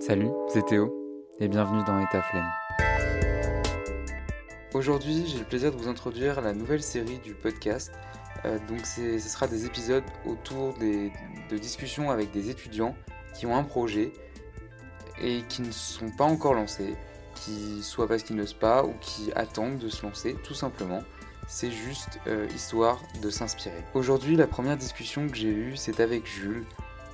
Salut, c'est Théo et bienvenue dans État Flemme. Aujourd'hui, j'ai le plaisir de vous introduire la nouvelle série du podcast. Euh, donc, ce sera des épisodes autour de discussions avec des étudiants qui ont un projet et qui ne sont pas encore lancés, qui soit parce qu'ils n'osent pas ou qui attendent de se lancer, tout simplement. C'est juste euh, histoire de s'inspirer. Aujourd'hui, la première discussion que j'ai eue, c'est avec Jules.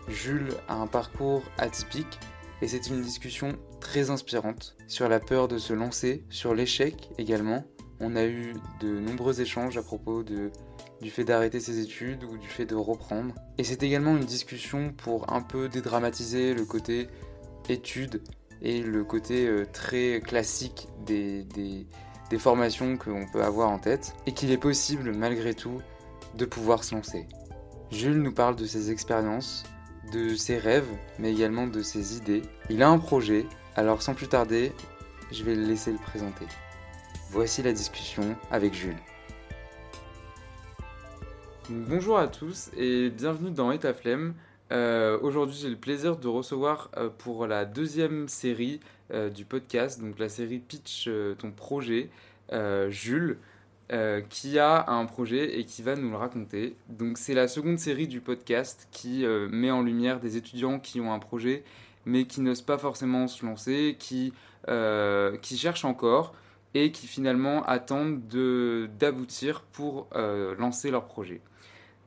Jules a un parcours atypique et c'est une discussion très inspirante sur la peur de se lancer, sur l'échec également. On a eu de nombreux échanges à propos du fait d'arrêter ses études ou du fait de reprendre. Et c'est également une discussion pour un peu dédramatiser le côté études et le côté euh, très classique des, des, des formations qu'on peut avoir en tête, et qu'il est possible malgré tout de pouvoir se lancer. Jules nous parle de ses expériences, de ses rêves, mais également de ses idées. Il a un projet, alors sans plus tarder, je vais le laisser le présenter. Voici la discussion avec Jules. Bonjour à tous et bienvenue dans Etaflemme. Euh, Aujourd'hui, j'ai le plaisir de recevoir euh, pour la deuxième série euh, du podcast, donc la série Pitch ton projet, Jules. Euh, qui a un projet et qui va nous le raconter. Donc c'est la seconde série du podcast qui euh, met en lumière des étudiants qui ont un projet mais qui n'osent pas forcément se lancer, qui, euh, qui cherchent encore et qui finalement attendent de- d'aboutir pour lancer leur projet.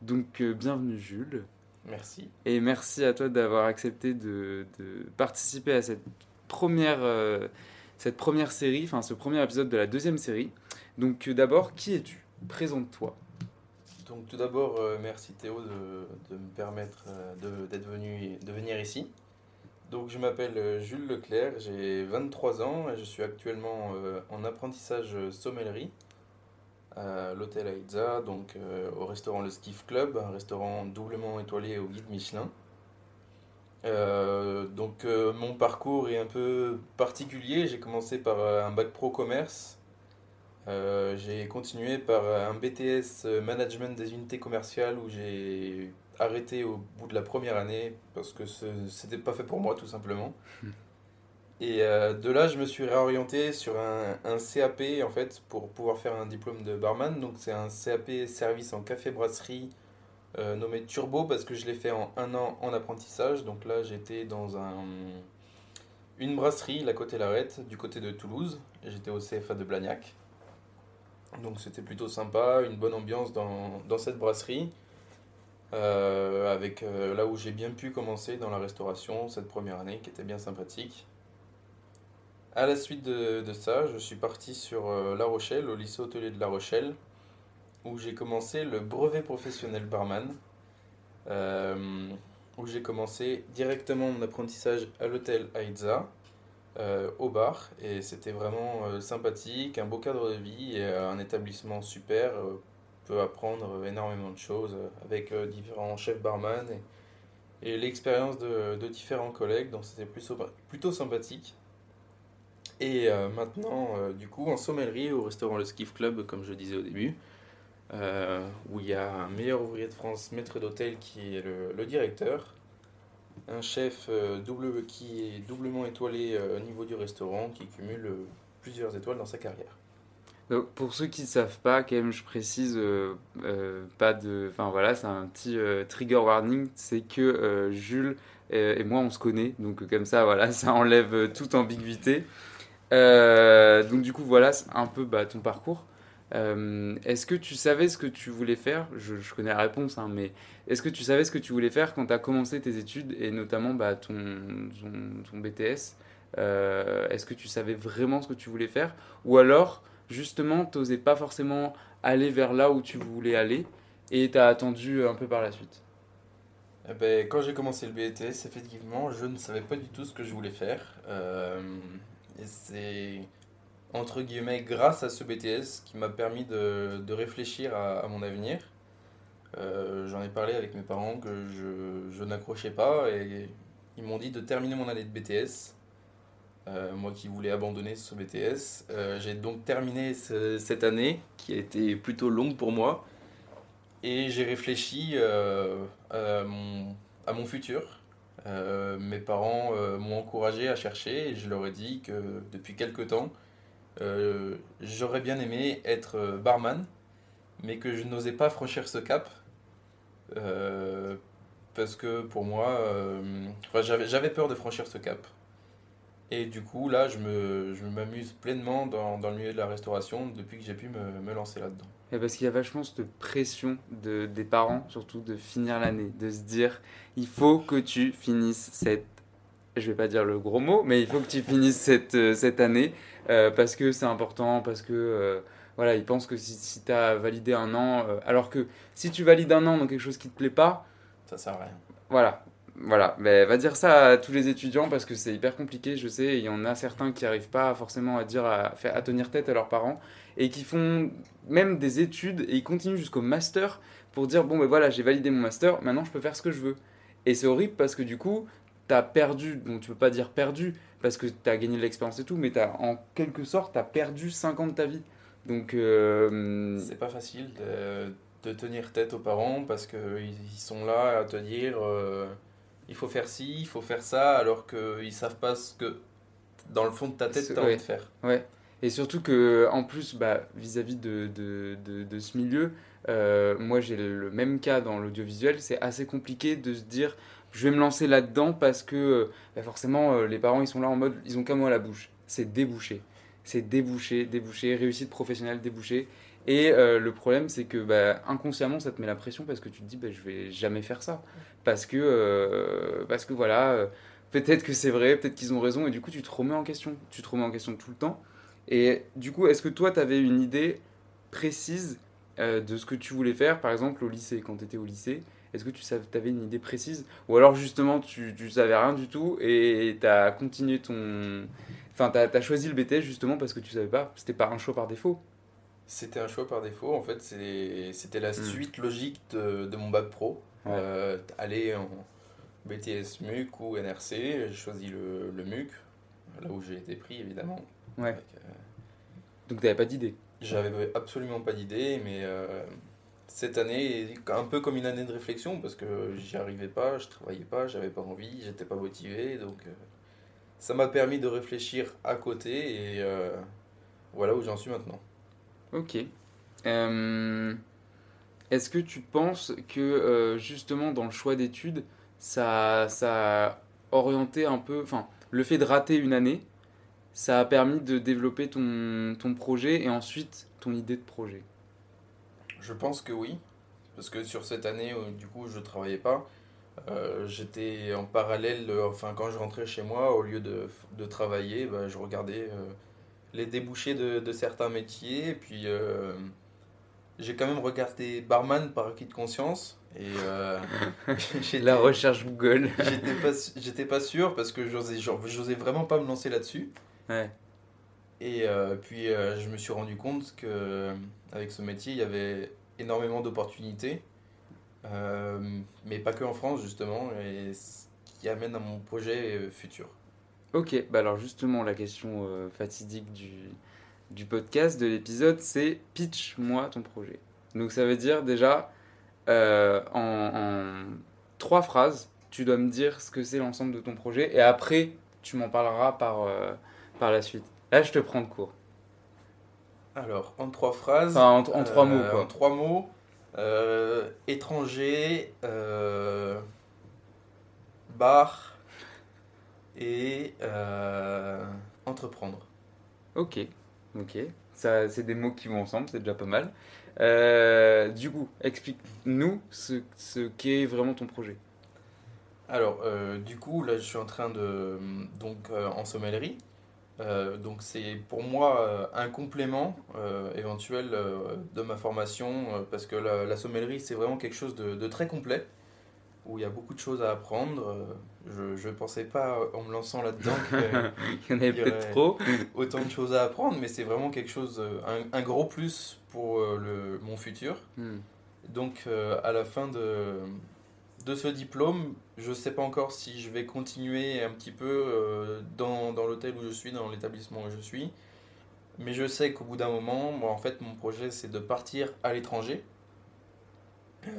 Donc bienvenue Jules Merci. et merci à toi d'avoir accepté de, de participer à cette première, cette première série, enfin ce premier épisode de la deuxième série. Donc euh, d'abord, qui es-tu? Présente-toi. Donc tout d'abord, euh, merci Théo de, me permettre euh, d'être venu de venir ici. Donc je m'appelle Jules Leclerc, j'ai 23 ans et je suis actuellement en apprentissage sommellerie à l'hôtel Aïdza, donc au restaurant Le Skiff Club, un restaurant doublement étoilé au guide Michelin. Donc mon parcours est un peu particulier, j'ai commencé par un bac pro commerce Euh, j'ai continué par un BTS euh, Management des unités commerciales où j'ai arrêté au bout de la première année parce que ce c'était pas fait pour moi tout simplement. Et euh, de là, je me suis réorienté sur un, un CAP en fait pour pouvoir faire un diplôme de barman. Donc c'est un CAP service en café-brasserie euh, nommé Turbo parce que je l'ai fait en un an en apprentissage. Donc là, j'étais dans un, une brasserie, la côté Larette, du côté de Toulouse. J'étais au CFA de Blagnac. Donc c'était plutôt sympa, une bonne ambiance dans, cette brasserie. Euh, avec euh, là où j'ai bien pu commencer dans la restauration cette première année qui était bien sympathique. À la suite de, ça, je suis parti sur euh, La Rochelle, au lycée hôtelier de La Rochelle, où j'ai commencé le brevet professionnel barman, où j'ai commencé directement mon apprentissage à l'hôtel Aïdza, euh, au bar, et c'était vraiment euh, sympathique, un beau cadre de vie et euh, un établissement super. peut apprendre énormément de choses avec différents chefs barman et, l'expérience de, différents collègues, donc c'était plutôt, sympathique. Et maintenant, du coup, en sommellerie au restaurant Le Skiff Club, comme je disais au début, où il y a un meilleur ouvrier de France, maître d'hôtel, qui est le directeur, un chef euh, double, qui est doublement étoilé euh, au niveau du restaurant, qui cumule euh, plusieurs étoiles dans sa carrière. Donc, pour ceux qui ne savent pas, quand même, je précise, pas de. Enfin voilà, c'est un petit trigger warning c'est que Jules et, moi, on se connaît. Donc, comme ça, voilà, ça enlève toute ambiguïté. Donc, du coup, voilà un peu bah, ton parcours. Euh, est-ce que tu savais ce que tu voulais faire? Je, connais la réponse, hein, mais est-ce que tu savais ce que tu voulais faire quand tu as commencé tes études et notamment bah, ton, BTS Euh, Est-ce que tu savais vraiment ce que tu voulais faire? Ou alors, justement, t'osais pas forcément aller vers là où tu voulais aller et t'as attendu un peu par la suite? Eh ben, quand j'ai commencé le BTS, effectivement, je ne savais pas du tout ce que je voulais faire. Euh, et c'est entre guillemets grâce à ce BTS qui m'a permis de, de réfléchir à, mon avenir. Euh, J'en ai parlé avec mes parents que je, je n'accrochais pas et ils m'ont dit de terminer mon année de BTS. Euh, moi qui voulais abandonner ce BTS. Euh, j'ai donc terminé ce- cette année qui a été plutôt longue pour moi. Et j'ai réfléchi à, mon, à mon futur, mes parents m'ont encouragé à chercher et je leur ai dit que depuis quelques temps, j'aurais bien aimé être barman, mais que je n'osais pas franchir ce cap. parce que pour moi, j'avais peur de franchir ce cap. Et du coup, là, je me, je m'amuse pleinement dans, le milieu de la restauration depuis que j'ai pu me, lancer là-dedans. Parce qu'il y a vachement cette pression de, des parents, surtout de finir l'année, de se dire il faut que tu finisses cette. Je vais pas dire le gros mot, mais il faut que tu finisses cette, euh, cette année euh, parce que c'est important, parce que. Euh, voilà, ils pensent que si, si tu as validé un an, alors que si tu valides un an dans quelque chose qui te plaît pas, ça sert à rien. Voilà, voilà, mais va dire ça à tous les étudiants parce que c'est hyper compliqué, je sais. Il y en a certains qui n'arrivent pas forcément à dire, à, à tenir tête à leurs parents et qui font même des études et ils continuent jusqu'au master pour dire bon, ben voilà, j'ai validé mon master, maintenant je peux faire ce que je veux. Et c'est horrible parce que du coup, tu as perdu, bon, tu peux pas dire perdu parce que tu as gagné de l'expérience et tout, mais as, en quelque sorte, tu as perdu 5 ans de ta vie. Donc. Euh, c'est pas facile de, de, tenir tête aux parents parce qu'ils sont là à te dire. Euh, il faut faire ci, il faut faire ça, alors qu'ils savent pas ce que dans le fond de ta tête tu as envie de faire. Ouais. Et surtout que en plus, bah, vis-à-vis de, de, de, ce milieu, euh, moi j'ai le même cas dans l'audiovisuel, c'est assez compliqué de se dire je vais me lancer là-dedans parce que bah, forcément euh, les parents ils sont là en mode ils ont qu'un mot à la bouche, c'est débouché. C'est débouché, débouché, réussite professionnelle, débouché. Et euh, le problème, c'est que bah, inconsciemment, ça te met la pression parce que tu te dis, bah, je vais jamais faire ça. Parce que, euh, parce que voilà, euh, peut-être que c'est vrai, peut-être qu'ils ont raison, et du coup, tu te remets en question. Tu te remets en question tout le temps. Et du coup, est-ce que toi, tu avais une idée précise de ce que tu voulais faire, par exemple, au lycée, quand tu étais au lycée? Est-ce que tu avais une idée précise? Ou alors justement tu, tu savais rien du tout et tu as continué ton... Enfin, tu as, choisi le BTS justement parce que tu savais pas, c'était pas un choix par défaut. C'était un choix par défaut. En fait, c'était la hmm. suite logique de, de, mon bac pro. Euh, aller en BTS MUC ou NRC. J'ai choisi le, le, MUC, là où j'ai été pris évidemment. Ouais. Euh, Donc, tu n'avais pas d'idée J'avais absolument pas d'idée, mais euh, cette année un peu comme une année de réflexion parce que j'y arrivais pas, je travaillais pas, j'avais pas envie, j'étais pas motivé. Donc, ça m'a permis de réfléchir à côté et voilà où j'en suis maintenant. Ok. Euh, est-ce que tu penses que euh, justement dans le choix d'études, ça, ça a orienté un peu, enfin, le fait de rater une année, ça a permis de développer ton, ton projet et ensuite ton idée de projet? Je pense que oui, parce que sur cette année, du coup, je travaillais pas. Euh, j'étais en parallèle, enfin, quand je rentrais chez moi, au lieu de, de travailler, bah, je regardais les débouchés de, de certains métiers. Et puis, euh, j'ai quand même regardé barman par acquis de conscience. Et euh, la recherche Google. j'étais pas, j'étais pas sûr parce que j'osais, j'osais vraiment pas me lancer là-dessus. Ouais. Et euh, puis, je me suis rendu compte que avec ce métier, il y avait énormément d'opportunités. mais pas que en France, justement. Et ce qui amène à mon projet futur. Ok, bah alors justement, la question euh, fatidique du, du podcast, de l'épisode, c'est pitch-moi ton projet. Donc ça veut dire déjà, euh, en, trois phrases, tu dois me dire ce que c'est l'ensemble de ton projet et après, tu m'en parleras par, euh, par la suite. Là, je te prends de cours. Alors, en trois phrases. en, en, trois mots, quoi. En trois mots. étranger, bar, et euh, entreprendre. Ok, ok. Ça, c'est des mots qui vont ensemble, c'est déjà pas mal. Euh, du coup, explique-nous ce, ce qu'est vraiment ton projet. Alors, euh, du coup, là, je suis en train de. Donc, en sommellerie. Donc, c'est pour moi un complément éventuel de ma formation, parce que la, la sommellerie, c'est vraiment quelque chose de, de très complet où il y a beaucoup de choses à apprendre. Je ne pensais pas, en me lançant là-dedans, qu'il y en avait peut-être trop. Autant de choses à apprendre, mais c'est vraiment quelque chose, un, un gros plus pour euh, le, mon futur. Hmm. Donc, euh, à la fin de, de ce diplôme, je ne sais pas encore si je vais continuer un petit peu euh, dans, dans l'hôtel où je suis, dans l'établissement où je suis. Mais je sais qu'au bout d'un moment, moi, en fait, mon projet, c'est de partir à l'étranger.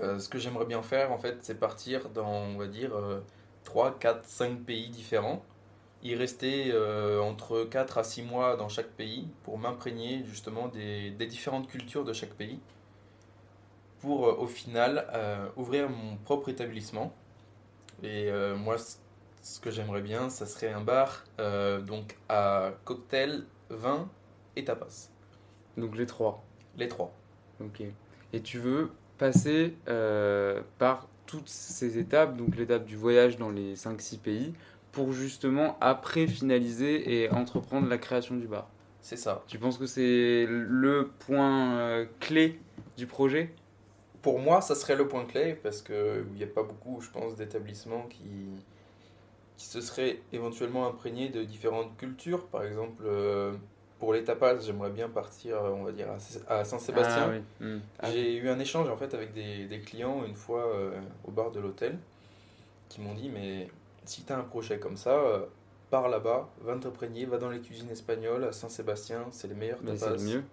Euh, ce que j'aimerais bien faire, en fait, c'est partir dans, on va dire, 3, 4, 5 pays différents. Y rester euh, entre 4 à 6 mois dans chaque pays pour m'imprégner justement des, des différentes cultures de chaque pays. Pour euh, au final euh, ouvrir mon propre établissement. Et euh, moi, ce que j'aimerais bien, ça serait un bar donc à cocktail, vin et tapas. Donc les trois. Les trois. Ok. Et tu veux passer euh, par toutes ces étapes, donc l'étape du voyage dans les 5-6 pays, pour justement après finaliser et entreprendre la création du bar? C'est ça. Tu penses que c'est le point euh, clé du projet? Pour moi, ça serait le point clé parce qu'il n'y a pas beaucoup, je pense, d'établissements qui, qui se seraient éventuellement imprégnés de différentes cultures. Par exemple, euh, pour les tapas, j'aimerais bien partir, on va dire, à Saint-Sébastien. Ah oui. Hmm. Ah, J'ai eu un échange en fait avec des, des clients une fois euh, au bar de l'hôtel qui m'ont dit mais si tu as un projet comme ça, euh, pars là-bas, va t'imprégner, va dans les cuisines espagnoles à Saint-Sébastien, c'est les meilleurs tapas. c'est le mieux.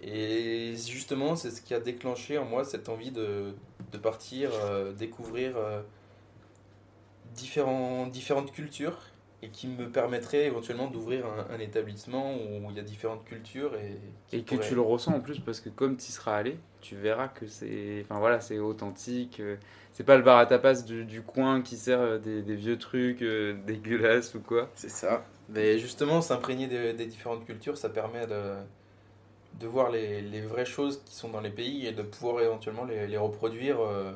Et justement, c'est ce qui a déclenché en moi cette envie de, de partir, euh, découvrir euh, différents, différentes cultures et qui me permettrait éventuellement d'ouvrir un, un établissement où il y a différentes cultures et, qui Et que tu le ressens en plus parce que comme tu y seras allé, tu verras que c'est enfin voilà, c'est authentique. euh, C'est pas le bar à tapas du, du coin qui sert euh, des, des vieux trucs euh, dégueulasses ou quoi. C'est ça. Mais justement, s'imprégner des, des différentes cultures, ça permet de, de voir les, les vraies choses qui sont dans les pays et de pouvoir éventuellement les, reproduire euh,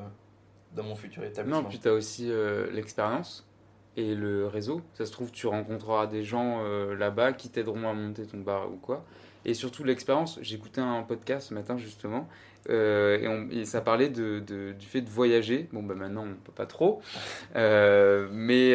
dans mon futur établissement. Non, puis tu as aussi euh, l'expérience et le réseau. Ça se trouve, tu rencontreras des gens euh, là-bas qui t'aideront à monter ton bar ou quoi. Et surtout l'expérience. J'écoutais un podcast ce matin justement et, on- ça parlait de, du fait de voyager. Bon, bah maintenant on peut pas trop, mais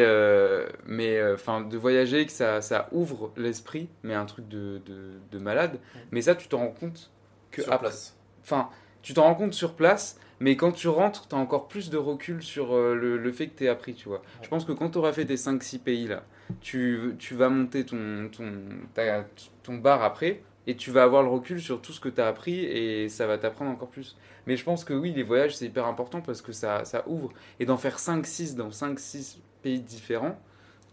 mais enfin de voyager que ça, ça ouvre l'esprit, mais un truc de, de, de malade. Mais ça, tu t'en rends compte que sur après- place. Enfin, tu t'en rends compte sur place, mais quand tu rentres, tu as encore plus de recul sur euh, le, le fait que tu appris, tu vois. Je pense que quand tu auras fait tes 5-6 pays là, tu, tu vas monter ton, ton, ta- ton bar après, et tu vas avoir le recul sur tout ce que tu as appris, et ça va t'apprendre encore plus. Mais je pense que oui, les voyages, c'est hyper important parce que ça, ça ouvre. Et d'en faire 5-6 dans 5-6 pays différents,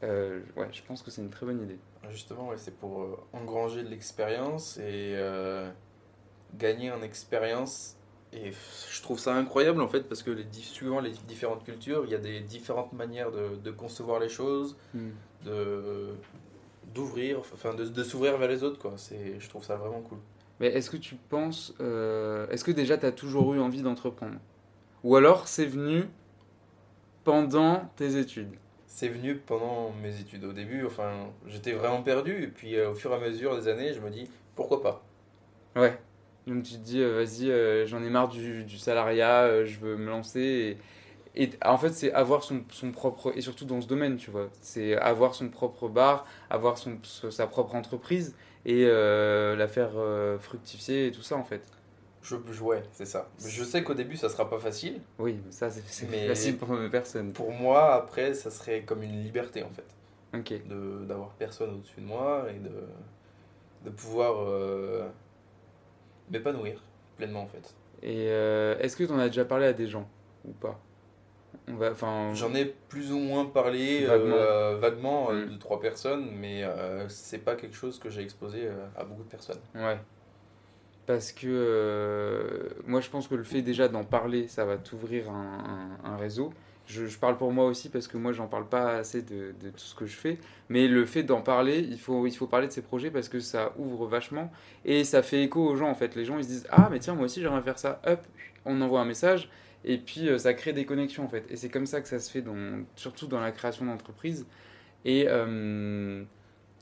euh, ouais, je pense que c'est une très bonne idée. Justement, ouais, c'est pour euh, engranger de l'expérience et euh, gagner en expérience. Et je trouve ça incroyable en fait parce que les, suivant les différentes cultures, il y a des différentes manières de, de concevoir les choses, de d'ouvrir, enfin de, de s'ouvrir vers les autres quoi. C'est, je trouve ça vraiment cool. Mais est-ce que tu penses. est-ce que déjà tu as toujours eu envie d'entreprendre? Ou alors c'est venu pendant tes études? C'est venu pendant mes études. Au début, enfin, j'étais vraiment perdu et puis euh, au fur et à mesure des années, je me dis pourquoi pas? Ouais. Donc tu te dis, euh, vas-y, euh, j'en ai marre du, du salariat, je veux me lancer. Et, et en fait, c'est avoir son, son propre. Et surtout dans ce domaine, tu vois. C'est avoir son propre bar, avoir son, sa propre entreprise et la faire fructifier et tout ça, en fait. Je, je- ouais, c'est ça. Je sais qu'au début, ça sera pas facile. Oui, mais ça, c'est facile pour personne. Pour moi, après, ça serait comme une liberté en fait. Ok. d'avoir personne au-dessus de moi et de, de pouvoir euh, m'épanouir pleinement en fait. Et euh, est-ce que tu en as déjà parlé à des gens ou pas? On va, J'en ai plus ou moins parlé Vaguement. euh, vaguement euh, Mm. de trois personnes, mais c'est pas quelque chose que j'ai exposé à beaucoup de personnes. ouais. Parce que euh, moi, je pense que le fait déjà d'en parler, ça va t'ouvrir un, réseau. Je, parle pour moi aussi parce que moi, j'en parle pas assez de, de tout ce que je fais. Mais le fait d'en parler, il faut, il faut parler de ces projets parce que ça ouvre vachement et ça fait écho aux gens en fait. Les gens ils se disent Ah, mais tiens, moi aussi j'aimerais faire ça. Hop, on envoie un message et puis euh, ça crée des connexions en fait. Et c'est comme ça que ça se fait, dans, surtout dans la création d'entreprise. Et euh,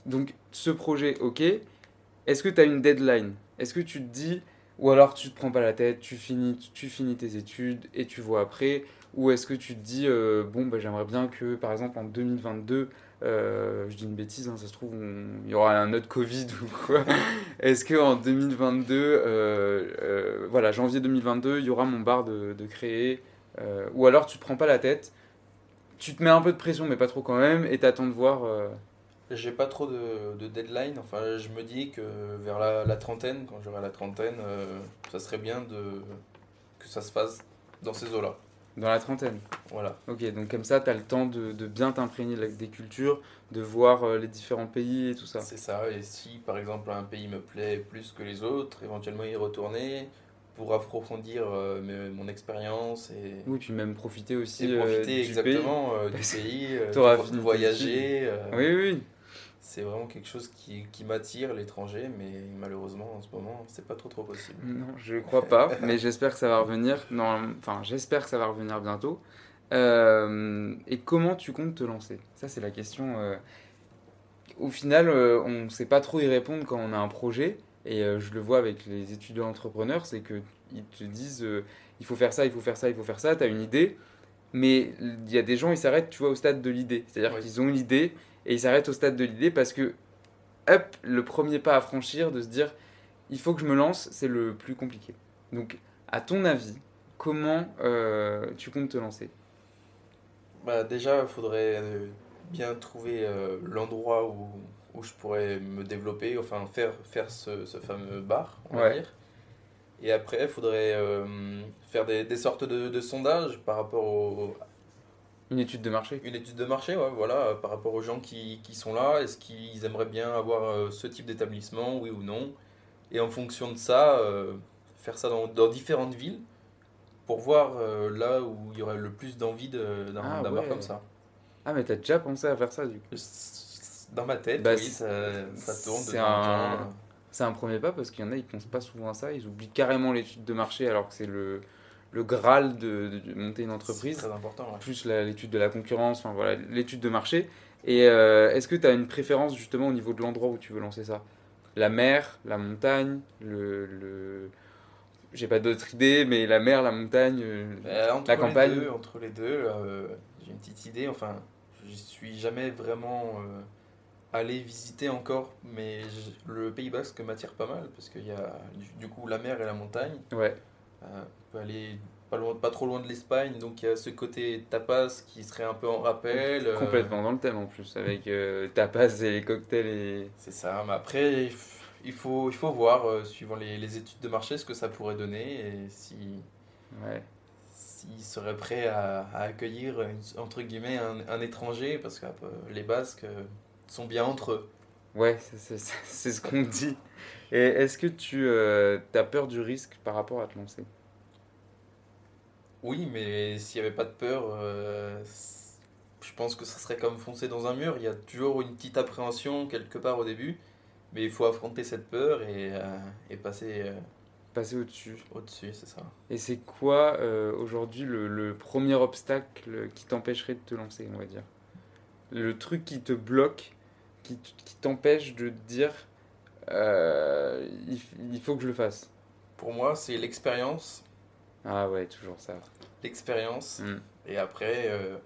donc, ce projet, ok. Est-ce que tu as une deadline? Est-ce que tu te dis, ou alors tu te prends pas la tête, tu finis, tu finis tes études et tu vois après Ou est-ce que tu te dis, euh, bon, bah, j'aimerais bien que, par exemple, en 2022, euh, je dis une bêtise, hein, ça se trouve, il y aura un autre Covid ou quoi Est-ce qu'en 2022, euh, voilà, janvier 2022, il y aura mon bar de, créer Ou alors tu te prends pas la tête, tu te mets un peu de pression, mais pas trop quand même, et t'attends de voir. J'ai pas trop de, de deadline, enfin je me dis que vers la, la trentaine, quand j'aurai la trentaine, euh, ça serait bien de, que ça se fasse dans ces eaux-là. Dans la trentaine Voilà. Ok, donc comme ça, tu as le temps de, de bien t'imprégner des cultures, de voir euh, les différents pays et tout ça. C'est ça, et si par exemple un pays me plaît plus que les autres, éventuellement y retourner pour approfondir euh, mes- mon expérience et, Oui, puis même profiter aussi et euh, profiter du exactement euh, du pays, t'auras de, fini voyager. pays. Oui, oui. C'est vraiment quelque chose qui, qui m'attire, l'étranger, mais malheureusement en ce moment, c'est pas trop trop possible. Non, je crois pas, mais j'espère que ça va revenir. Non, enfin, j'espère que ça va revenir bientôt. Euh, et comment tu comptes te lancer? Ça, c'est la question. euh, Au final, euh, on ne sait pas trop y répondre quand on a un projet. Et je le vois avec les étudiants entrepreneurs, c'est qu'ils te disent il faut faire ça, il faut faire ça, il faut faire ça. Tu as une idée, mais il y a des gens, ils s'arrêtent, tu vois, au stade de l'idée. C'est-à-dire Oui. qu'ils ont une idée et ils s'arrêtent au stade de l'idée parce que, hop, le premier pas à franchir, de se dire il faut que je me lance, c'est le plus compliqué. Donc, à ton avis, comment euh, tu comptes te lancer? Bah, déjà, il faudrait euh, bien trouver euh, l'endroit où, où je pourrais me développer, enfin faire, faire ce, ce fameux bar, on va dire. Et après, il faudrait faire des, des sortes de, de sondages par rapport au, Une étude de marché une étude de marché, ouais, voilà, euh, par rapport aux gens qui, qui sont là. Est-ce qu'ils aimeraient bien avoir euh, ce type d'établissement, oui ou non? Et en fonction de ça, euh, faire ça dans, dans différentes villes pour voir euh, là où il y aurait le plus d'envie de- d'un Ah ouais. comme ça. Ah, mais t'as déjà pensé à faire ça du coup? Dans ma tête, Bah, oui, ça, ça tourne c'est un- un premier pas parce qu'il y en a, ils pensent pas souvent à ça. Ils oublient carrément l'étude de marché alors que c'est le, le graal de, de monter une entreprise. très important. ouais. Plus l'étude de la concurrence, enfin voilà, l'étude de marché. Et euh, est-ce que tu as une préférence justement au niveau de l'endroit où tu veux lancer ça? La mer, la montagne, le. le... J'ai pas d'autres idées, mais la mer, la montagne. euh, Euh, entre La les campagne? deux, entre les deux euh, j'ai une petite idée. Enfin, je suis jamais vraiment euh, allé visiter encore, mais le Pays Basque m'attire pas mal parce qu'il y a du, du coup la mer et la montagne. Ouais, peut aller pas, loin, pas trop loin de l'Espagne, donc il y a ce côté tapas qui serait un peu en rappel. euh, complètement dans le thème en plus, avec euh, tapas et les cocktails et. C'est ça, mais après, il faut, il faut voir, euh, suivant les, les études de marché, ce que ça pourrait donner et si, Ouais. s'ils seraient prêts à, à accueillir, entre guillemets, un, un étranger, parce que les Basques sont bien entre eux. Ouais, c'est ce qu'on dit. Et est-ce que tu as peur du risque par rapport à te lancer? Oui, mais s'il n'y avait pas de peur, euh, je pense que ça serait comme foncer dans un mur. Il y a toujours une petite appréhension quelque part au début, mais il faut affronter cette peur et, euh, et passer euh, Passer au-dessus. au-dessus, c'est ça. Et c'est quoi aujourd'hui le, le premier obstacle qui t'empêcherait de te lancer, on va dire? Le truc qui te bloque, qui, t'empêche de te dire il faut que je le fasse? Pour moi, c'est l'expérience, Ah ouais, toujours ça. l'expérience, Mm. et après, euh,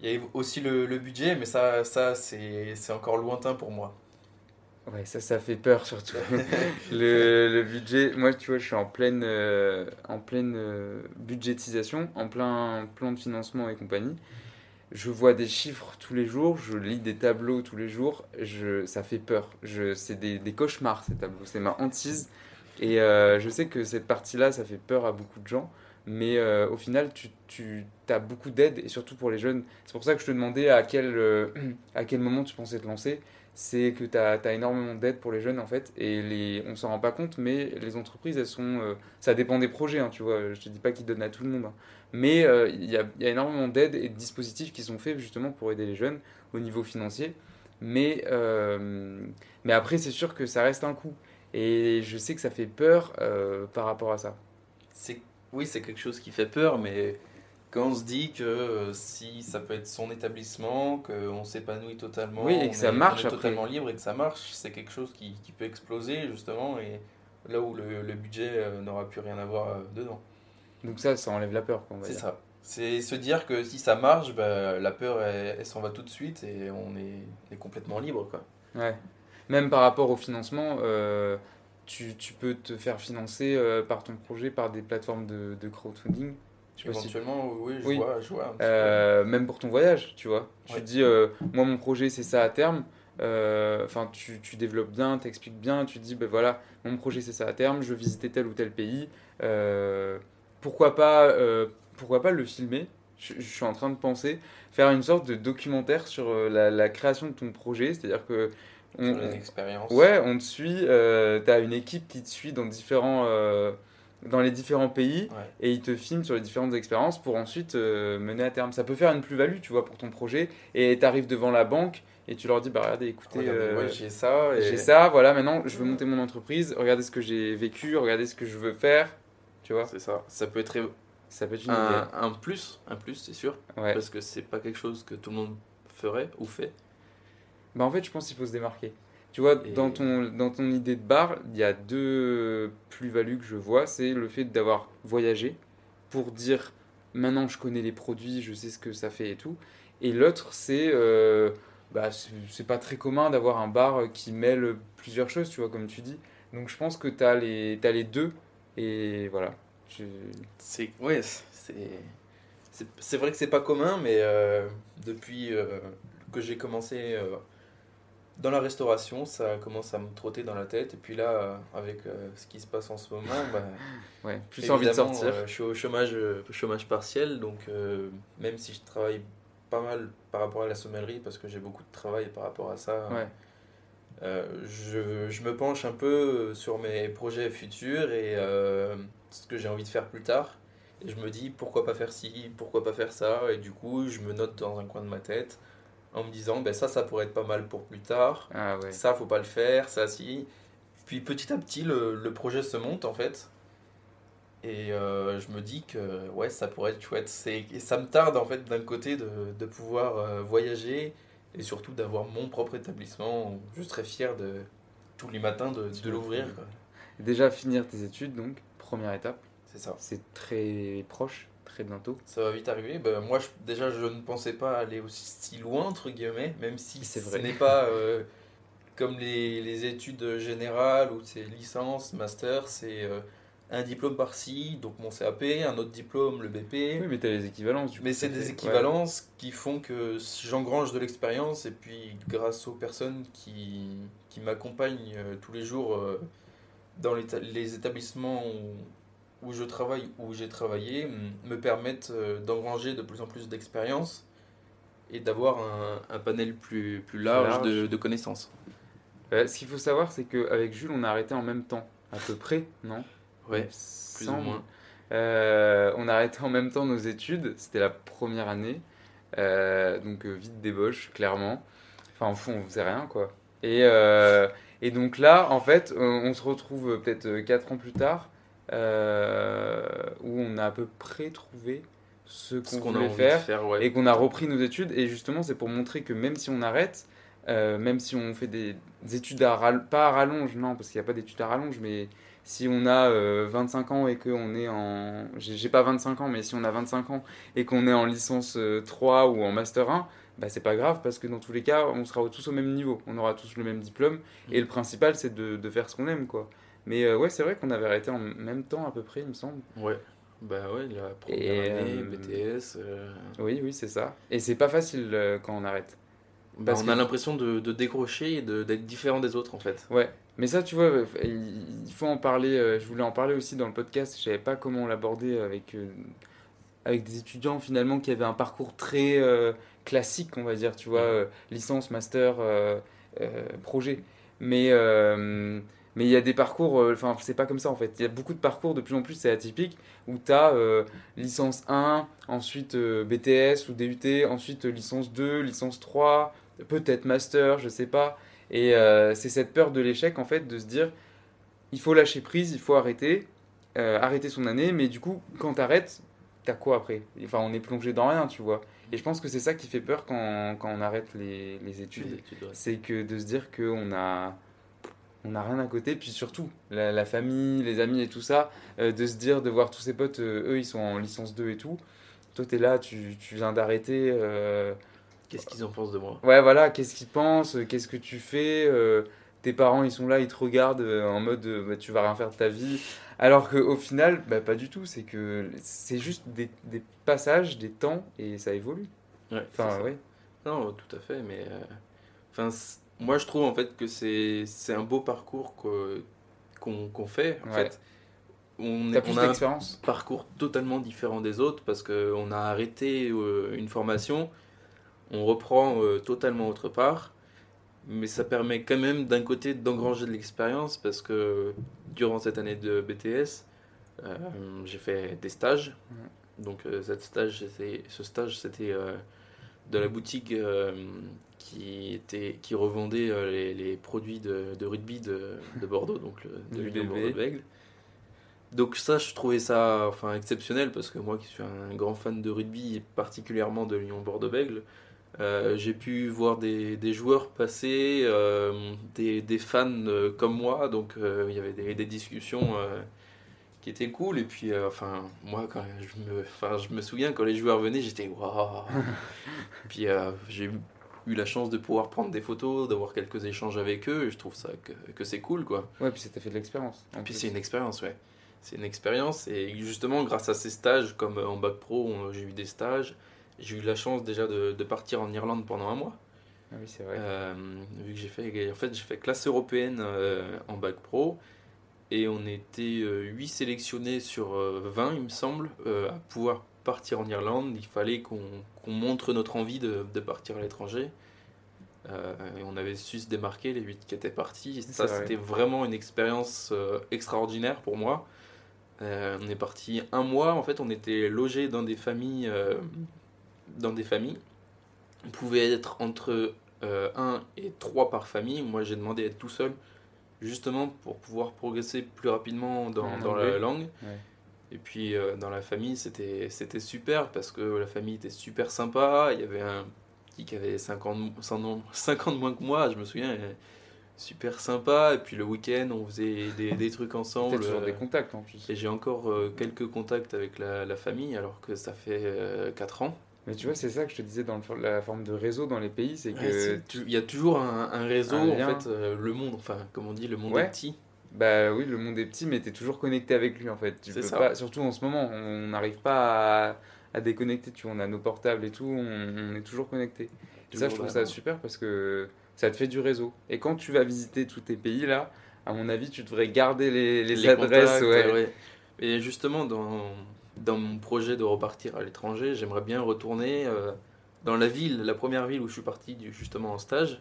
il y a aussi le, le budget, mais ça, ça c'est c'est encore lointain pour moi. Ouais, ça, ça fait peur surtout. le, le budget, moi, tu vois, je suis en pleine, euh, en pleine euh, budgétisation, en plein plan de financement et compagnie. Je vois des chiffres tous les jours, je lis des tableaux tous les jours, je, ça fait peur. Je, c'est des, des cauchemars ces tableaux, c'est ma hantise. Et euh, je sais que cette partie-là, ça fait peur à beaucoup de gens, mais euh, au final, tu, as beaucoup d'aide, et surtout pour les jeunes. C'est pour ça que je te demandais à quel, euh, moment tu pensais te lancer c'est que tu as, énormément d'aide pour les jeunes en fait et les, on s'en rend pas compte mais les entreprises elles sont ça dépend des projets hein, tu vois je te dis pas qu'ils donnent à tout le monde hein. mais il y, a, énormément d'aides et de dispositifs qui sont faits justement pour aider les jeunes au niveau financier mais après c'est sûr que ça reste un coût et je sais que ça fait peur euh, par rapport à ça oui, c'est quelque chose qui fait peur, mais quand on se dit que euh, si ça peut être son établissement, qu'on s'épanouit totalement, Oui, et que on ça est- marche on est après. totalement libre et que ça marche, c'est quelque chose qui, qui peut exploser justement, et là où le, le budget euh, n'aura plus rien à voir dedans. donc ça ça enlève la peur C'est ça. C'est se dire que si ça marche, bah, la peur elle, elle s'en va tout de suite et on est, est complètement libre quoi. Ouais. Même par rapport au financement, euh, tu, tu peux te faire financer euh, par ton projet par des plateformes de, de crowdfunding. Je si- Éventuellement, oui, je Oui. vois, je vois. Euh, même pour ton voyage, tu vois. Tu Ouais. dis, moi, mon projet, c'est ça à terme. Enfin, tu, tu développes bien, tu expliques bien, tu dis, ben voilà, mon projet, c'est ça à terme, je veux visiter tel ou tel pays. Pourquoi pas pourquoi pas le filmer? Je, je suis en train de penser faire une sorte de documentaire sur la, la création de ton projet, c'est-à-dire que on, Sur les expériences. Ouais, on te suit, euh, tu as une équipe qui te suit dans, différents, euh, dans les différents pays Ouais. et ils te filment sur les différentes expériences pour ensuite euh, mener à terme. Ça peut faire une plus-value, tu vois, pour ton projet et tu arrives devant la banque et tu leur dis, bah regardez, écoutez, euh, ouais, j'ai ça. Et... j'ai ça, voilà, maintenant je veux monter mon entreprise, regardez ce que j'ai vécu, regardez ce que je veux faire, tu vois, C'est ça. Ça peut être ça peut être une un, un plus, un plus, c'est sûr. idée. Parce que c'est pas quelque chose que tout le monde ferait ou fait. Bah en fait, je pense qu'il faut se démarquer. Tu vois, Et- dans, ton, dans ton idée de bar, il y a deux plus-values que je vois. C'est le fait d'avoir voyagé pour dire maintenant je connais les produits, je sais ce que ça fait et tout. Et l'autre, c'est euh, bah, c'est pas très commun d'avoir un bar qui mêle plusieurs choses, tu vois, comme tu dis. Donc je pense que tu as, les t'as les deux. Et voilà. Je- C'est ouais, c'est c'est c'est vrai que c'est pas commun, mais euh, depuis euh, que j'ai commencé dans la restauration, ça commence à me trotter dans la tête. Et puis là, euh, avec euh, ce qui se passe en ce moment, bah, Ouais, plus envie de sortir. euh, je suis au chômage, chômage partiel, donc même si je travaille pas mal par rapport à la sommellerie, parce que j'ai beaucoup de travail par rapport à ça. Ouais. Euh, je, je me penche un peu sur mes projets futurs et ce que j'ai envie de faire plus tard. Et je me dis pourquoi pas faire ci, pourquoi pas faire ça. Et du coup, je me note dans un coin de ma tête en me disant ben ça, ça pourrait être pas mal pour plus tard. Ah ouais. Ça, faut pas le faire, ça, si. Puis petit à petit, le, le projet se monte en fait. Et euh, je me dis que ouais, ça pourrait être chouette. C'est- Et ça me tarde en fait d'un côté de, de pouvoir euh, voyager et surtout d'avoir mon propre établissement. Je serais fier de tous les matins de, de l'ouvrir. Déjà finir tes études, donc, première étape. C'est ça. C'est très proche, très bientôt. Ça va vite arriver. Ben, moi, je- déjà, je ne pensais pas aller aussi si loin, entre guillemets, même si C'est ce n'est pas euh, comme les, les études générales ou c'est licence, master, c'est euh, un diplôme par-ci, donc mon CAP, un autre diplôme, le BP. Oui, mais t'as les équivalences. Du coup, Mais c'est des équivalences qui font que j'engrange de l'expérience et puis grâce aux personnes qui, qui m'accompagnent euh, tous les jours dans les, les établissements où, où je travaille, où j'ai travaillé, me permettent euh, d'engranger de plus en plus d'expérience et d'avoir un, un panel plus, plus large, large. De, de connaissances. Euh, ce qu'il faut savoir, c'est qu'avec Jules, on a arrêté en même temps, à peu près, non? Ouais, plus ou moins. Euh, on a arrêté en même temps nos études, c'était la première année, Euh, donc vite débauche, clairement. Enfin, au fond, on faisait rien, quoi. Et, et donc là, en fait, on, on se retrouve peut-être 4 ans plus tard, euh, où on a à peu près trouvé ce qu'on a voulait faire de faire, ouais. et qu'on a repris nos études. Et justement, c'est pour montrer que même si on arrête, euh, même si on fait des, des études à ral- pas à rallonge, non, parce qu'il n'y a pas d'études à rallonge, mais si on a euh, 25 ans et qu'on est en. J'ai pas 25 ans, mais si on a 25 ans et qu'on est en licence euh, 3 ou en master 1, bah c'est pas grave parce que dans tous les cas, on sera tous au même niveau. On aura tous le même diplôme. Et le principal, c'est de, de faire ce qu'on aime, quoi. Mais euh, ouais, c'est vrai qu'on avait arrêté en même temps à peu près, il me semble. Ouais. Bah ouais, la première Et, année, euh, BTS. euh, Oui, oui, c'est ça. Et c'est pas facile quand on arrête. bah, on que- a l'impression de, de décrocher et d'être différent des autres en fait. Ouais, mais ça, tu vois, il faut en parler. Je voulais en parler aussi dans le podcast. Je savais pas comment l'aborder avec, euh, avec des étudiants finalement qui avaient un parcours très classique, on va dire, tu vois, licence, master, projet. Mais mais il y a des parcours, euh, enfin, c'est pas comme ça en fait. Il y a beaucoup de parcours, de plus en plus, c'est atypique, où tu as licence 1, ensuite euh, BTS ou DUT, ensuite euh, licence 2, licence 3, peut-être master, je sais pas. Et euh, c'est cette peur de l'échec, en fait, de se dire, il faut lâcher prise, il faut arrêter, euh, arrêter son année, mais du coup, quand t'arrêtes, t'as quoi après? Enfin, on est plongé dans rien, tu vois. Et je pense que c'est ça qui fait peur quand, quand on arrête les, les études. Les études, ouais. C'est que de se dire qu'on a, on a rien à côté, puis surtout, la, la famille, les amis et tout ça, euh, de se dire, de voir tous ses potes, euh, eux, ils sont en licence 2 et tout. Toi, t'es là, tu, tu viens d'arrêter. euh, Qu'est-ce qu'ils en pensent de moi Ouais, voilà, qu'est-ce qu'ils pensent, qu'est-ce que tu fais, tes parents ils sont là, ils te regardent en mode bah, tu vas rien faire de ta vie. Alors qu'au final, bah, pas du tout, c'est que c'est juste des, des passages, des temps et ça évolue. Ouais, Enfin, ouais. Non, tout à fait, mais enfin, moi je trouve en fait que c'est c'est un beau parcours que- qu'on qu'on fait. En Ouais. fait, on, est- on a un parcours totalement différent des autres parce qu'on a arrêté euh, une formation, on reprend euh, totalement autre part, mais ça permet quand même d'un côté d'engranger de l'expérience parce que durant cette année de BTS, euh, j'ai fait des stages. Donc euh, cette stage, c'était- ce stage, c'était euh, de la boutique euh, qui, était, qui revendait euh, les, les produits de, de rugby de, de Bordeaux, donc le, de l'Union BB. Bordeaux-Bègles. Donc ça, je trouvais ça enfin, exceptionnel parce que moi qui suis un grand fan de rugby et particulièrement de l'Union Bordeaux-Bègles, euh, j'ai pu voir des, des joueurs passer, euh, des, des fans euh, comme moi, donc euh, il y avait des, des discussions euh, qui étaient cool. Et puis, euh, enfin, moi, quand je me, enfin, je me souviens quand les joueurs venaient, j'étais waouh. puis euh, j'ai eu la chance de pouvoir prendre des photos, d'avoir quelques échanges avec eux, et je trouve ça que, que c'est cool, quoi. Ouais, puis ça t'a fait de l'expérience. en Et puis c'est une expérience, ouais. C'est une expérience et justement grâce à ces stages, comme euh, en bac pro, j'ai eu des stages, j'ai eu la chance déjà de, de partir en Irlande pendant un mois. Ah oui, c'est vrai. Euh, vu que j'ai fait, en fait, j'ai fait classe européenne euh, en bac pro et on était euh, 8 sélectionnés sur euh, 20, il me semble, euh, à pouvoir partir en Irlande. Il fallait qu'on montre notre envie de, de partir à l'étranger. Euh, et on avait su se démarquer, les 8 qui étaient partis. Et ça, vrai. c'était vraiment une expérience euh, extraordinaire pour moi. Euh, on est parti un mois, en fait, on était logés dans des familles. euh, dans des familles. On pouvait être entre 1 et 3 par famille. Moi, j'ai demandé à être tout seul, justement pour pouvoir progresser plus rapidement dans, la langue. Ouais. Et puis, euh, dans la famille, c'était super parce que la famille était super sympa. Il y avait un petit qui avait 50, 100 50 moins que moi, je me souviens. euh, Super sympa. Et puis, le week-end, on faisait des, des trucs ensemble. toujours euh, des contacts en plus. et j'ai encore euh, quelques contacts avec la, la famille, alors que ça fait 4 ans. Mais tu vois, c'est ça que je te disais dans le- la forme de réseau dans les pays, c'est que Ouais, Il y a toujours un, un réseau, Un en fait, euh, le monde, enfin, comme on dit, le monde Ouais. est petit. Bah oui, le monde est petit, mais t'es toujours connecté avec lui en fait. Tu C'est peux ça. pas, surtout en ce moment, on n'arrive pas à, à déconnecter. Tu vois, on a nos portables et tout, on, on est toujours connecté. Et ça, je trouve ça super parce que ça te fait du réseau. Et quand tu vas visiter tous tes pays là, à mon avis, tu devrais garder les, les Les adresses. contacts, ouais. ouais. Et justement, dans, dans mon projet de repartir à l'étranger, j'aimerais bien retourner euh, dans la ville, la première ville où je suis parti du- justement en stage,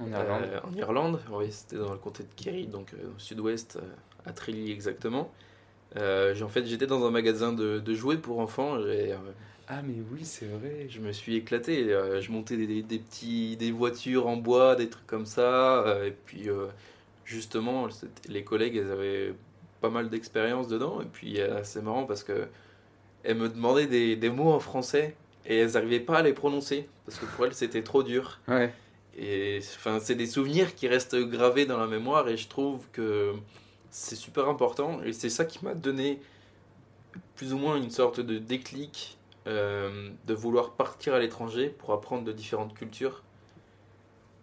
En Irlande. euh, en Irlande. Oui, c'était dans le comté de Kerry, donc euh, au sud-ouest, à Trilly exactement. J'ai- en fait, j'étais dans un magasin de, de jouets pour enfants. Ah mais oui, c'est vrai. Je me suis éclaté. je montais des, des- des petits, des voitures en bois, des trucs comme ça. et puis, justement, les collègues, elles avaient pas mal d'expérience dedans. Et puis, euh, c'est marrant parce que elles me demandaient des, des mots en français et elles n'arrivaient pas à les prononcer parce que pour elles, c'était trop dur. Ouais. Et enfin, c'est des souvenirs qui restent gravés dans la mémoire et je trouve que c'est super important. Et c'est ça qui m'a donné plus ou moins une sorte de déclic euh, de vouloir partir à l'étranger pour apprendre de différentes cultures.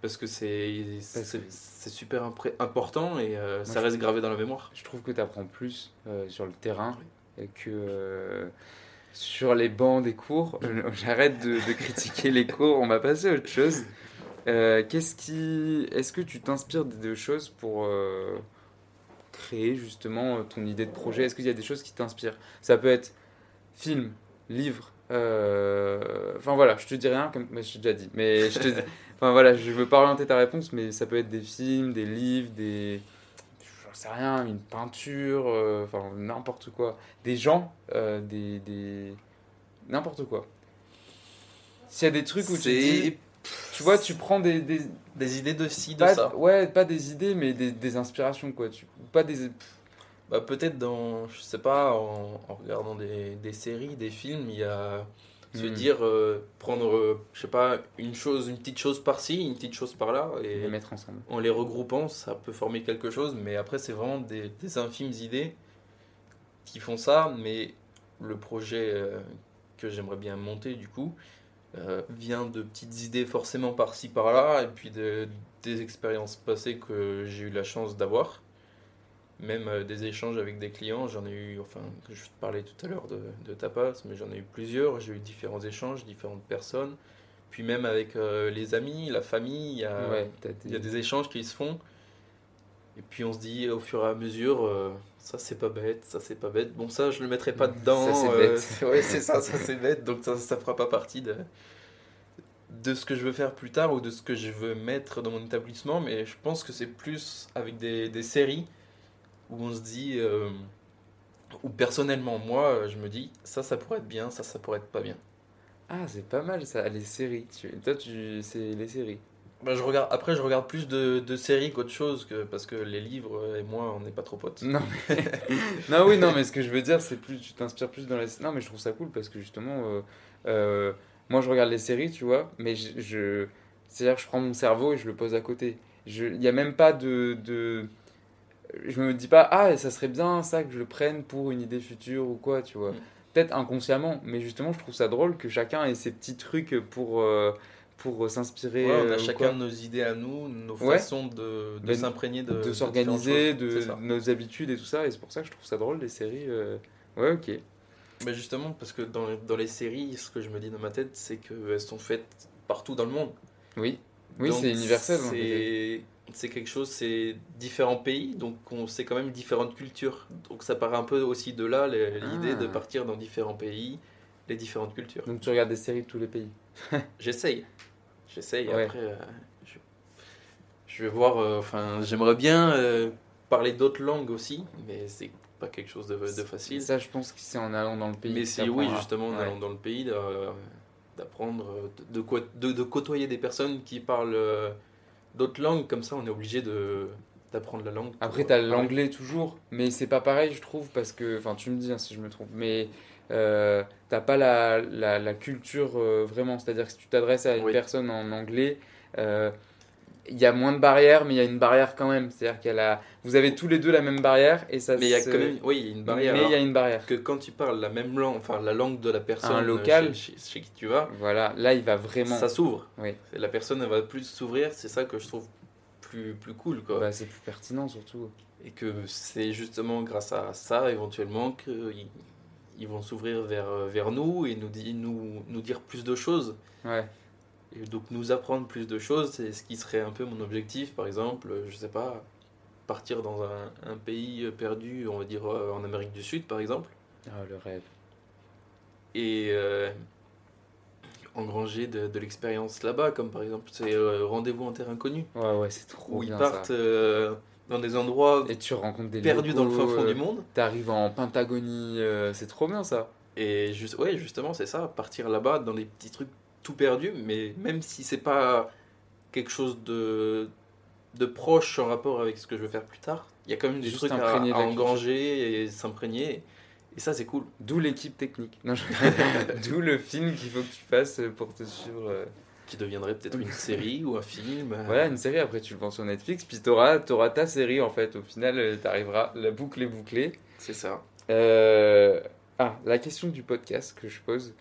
Parce que c'est c'est super important et euh, ça reste gravé dans la mémoire. Je trouve que tu apprends plus euh, sur le terrain et que euh, sur les bancs des cours. J'arrête de, de critiquer les cours, on va passer à autre chose. Qu'est-ce qui, est-ce que tu t'inspires de choses pour créer justement ton idée de projet? Est-ce qu'il y a des choses qui t'inspirent? Ça peut être film, livre. euh, Enfin voilà, je te dis rien comme je t'ai déjà dit. Mais je te dis- Enfin voilà, je veux pas orienter ta réponse, mais ça peut être des films, des livres, des j'en sais rien, une peinture, euh, enfin n'importe quoi. Des gens, euh, des, des... n'importe quoi. S'il y a des trucs où tu dis, tu vois, tu prends des, des des idées de ci, de pas, ça. ouais, pas des idées, mais des, des inspirations quoi. Tu, pas des, Bah, peut-être dans, je sais pas, en, en regardant des, des séries, des films, il y a se Hmm. dire, euh, prendre, euh, je sais pas, une chose, une petite chose par-ci, une petite chose par-là, et les mettre ensemble. en les regroupant, ça peut former quelque chose, mais après, c'est vraiment des, des infimes idées qui font ça, mais le projet euh, que j'aimerais bien monter, du coup, euh, vient de petites idées forcément par-ci, par-là, et puis de, des expériences passées que j'ai eu la chance d'avoir. Même euh, des échanges avec des clients, j'en ai eu, enfin, je te parlais tout à l'heure de, de tapas, mais j'en ai eu plusieurs, j'ai eu différents échanges, différentes personnes, puis même avec euh, les amis, la famille, il y a, ouais, t'as il y a des- échanges qui se font. Et puis on se dit au fur et à mesure, euh, ça c'est pas bête, ça c'est pas bête. Bon, ça je le mettrai pas dedans. Ça, c'est euh, bête. ouais, c'est ça, ça c'est bête. Donc ça, ça fera pas partie de, de ce que je veux faire plus tard ou de ce que je veux mettre dans mon établissement. Mais je pense que c'est plus avec des, des séries où on se dit. euh, où personnellement, moi, je me dis, ça, ça pourrait être bien, ça, ça pourrait être pas bien. Ah, c'est pas mal ça, les séries. Tu... Toi, tu... c'est les séries. Bah, je regarde, après, je regarde plus de, de séries qu'autre chose, que, parce que les livres et moi, on n'est pas trop potes. Non, mais... non, oui, non, mais ce que je veux dire, c'est plus, tu t'inspires plus dans les. Non, mais je trouve ça cool parce que justement, euh, euh, moi, je regarde les séries, tu vois, mais je, je... c'est-à-dire, que je prends mon cerveau et je le pose à côté. Je... Il n'y a même pas de, de, je me dis pas, ah, ça serait bien ça que je le prenne pour une idée future ou quoi, tu vois. Mm. Peut-être inconsciemment, mais justement, je trouve ça drôle que chacun ait ses petits trucs pour, euh, pour s'inspirer. Ouais, on euh, a ou chacun quoi. nos idées à nous, nos Ouais. façons de, de Ben, s'imprégner de, de s'organiser, de, nos habitudes et tout ça. Et c'est pour ça que je trouve ça drôle, les séries. euh. Ouais, ok. Mais justement, parce que dans, dans les séries, ce que je me dis dans ma tête, c'est qu'elles sont faites partout dans le monde. Oui, oui c'est universel. C'est c'est quelque chose, c'est différents pays, donc on c'est quand même différentes cultures. Donc ça part un peu aussi de là les- l'idée Ah. de partir dans différents pays, les différentes cultures. Donc tu regardes des séries de tous les pays. J'essaye, j'essaye. Ouais. Après, euh, je, je vais voir. euh, Enfin, j'aimerais bien euh, parler d'autres langues aussi, mais c'est pas quelque chose de, de facile. Ça, je pense que c'est en allant dans le pays. Mais c'est oui, justement, en Ouais. allant dans le pays, d'apprendre, de, de, quoi- de, de côtoyer des personnes qui parlent d'autres langues, comme ça on est obligé de d'apprendre la langue. Après, t'as parler. l'anglais toujours, mais c'est pas pareil, je trouve, parce que. Enfin, tu me dis hein, si je me trompe, mais euh, t'as pas la, la, la culture euh, vraiment. C'est-à-dire que si tu t'adresses à une Oui. personne en anglais, euh, il y a moins de barrières, mais il y a une barrière quand même. C'est-à-dire qu'il a. Vous avez tous les deux la même barrière, et ça Mais il y a quand même, oui, il y a une barrière. Mais il y a une barrière. que quand tu parles la même langue, enfin la langue de la personne Un euh, local. chez, chez- chez qui tu vas, Voilà, là, il va vraiment. ça s'ouvre. Oui. La personne elle va plus s'ouvrir, c'est ça que je trouve plus, plus cool. Quoi. Bah, c'est plus pertinent surtout. Et que c'est justement grâce à ça, éventuellement, qu'ils ils vont s'ouvrir vers, vers nous et nous, nous, nous dire plus de choses. Ouais. Et donc nous apprendre plus de choses, c'est ce qui serait un peu mon objectif. Par exemple, euh, je sais pas, partir dans un, un pays perdu, on va dire euh, en Amérique du Sud par exemple, Ah, le rêve. et euh, engranger de, de l'expérience là-bas, comme par exemple c'est euh, Rendez-vous en terre inconnue, Ouais, ouais, c'est trop où ils bien partent ça. euh, dans des endroits Et tu rencontres des perdus dans le fin fond du monde. T'arrives en Pentagonie, c'est trop bien ça. Et juste, ouais, justement, c'est ça, partir là-bas dans des petits trucs tout perdus, mais même si c'est pas quelque chose de, de proche en rapport avec ce que je veux faire plus tard, il y a quand même des Juste trucs à, à engranger et s'imprégner. Et ça, c'est cool. D'où l'équipe technique. Je- D'où le film qu'il faut que tu fasses pour te suivre. euh. Qui deviendrait peut-être une série ou un film. euh, Voilà, une série, après tu le vends sur Netflix, puis t'auras auras ta série en fait. Au final, euh, t'arriveras, la boucle est bouclée. C'est ça. Euh, Ah, la question du podcast que je pose,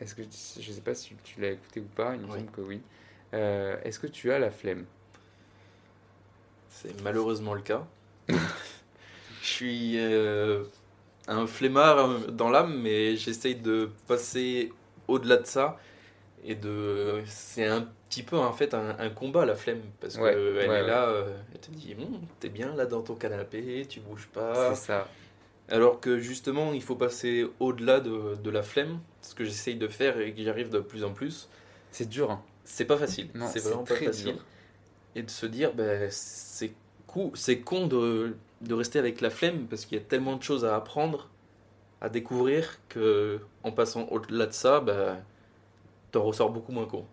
est-ce que je sais pas si tu l'as écouté ou pas, il me Oui. semble que oui. Euh, est-ce que tu as la flemme? C'est malheureusement le cas. je suis euh, un flemmard euh, dans l'âme, mais j'essaye de passer au-delà de ça. Et de. C'est un petit peu en fait un, un combat, la flemme. Parce Ouais, est ouais. là, euh, elle te dit Hum, T'es bien là dans ton canapé, tu bouges pas. C'est ça. Alors que justement, il faut passer au-delà de, de la flemme. Ce que j'essaye de faire et que j'arrive de plus en plus. C'est dur. hein. C'est pas facile. C'est vraiment pas facile. dur. Et de se dire, ben, c'est c'est con de, de rester avec la flemme parce qu'il y a tellement de choses à apprendre, à découvrir, que en passant au-delà de ça, ben, t'en ressors beaucoup moins con.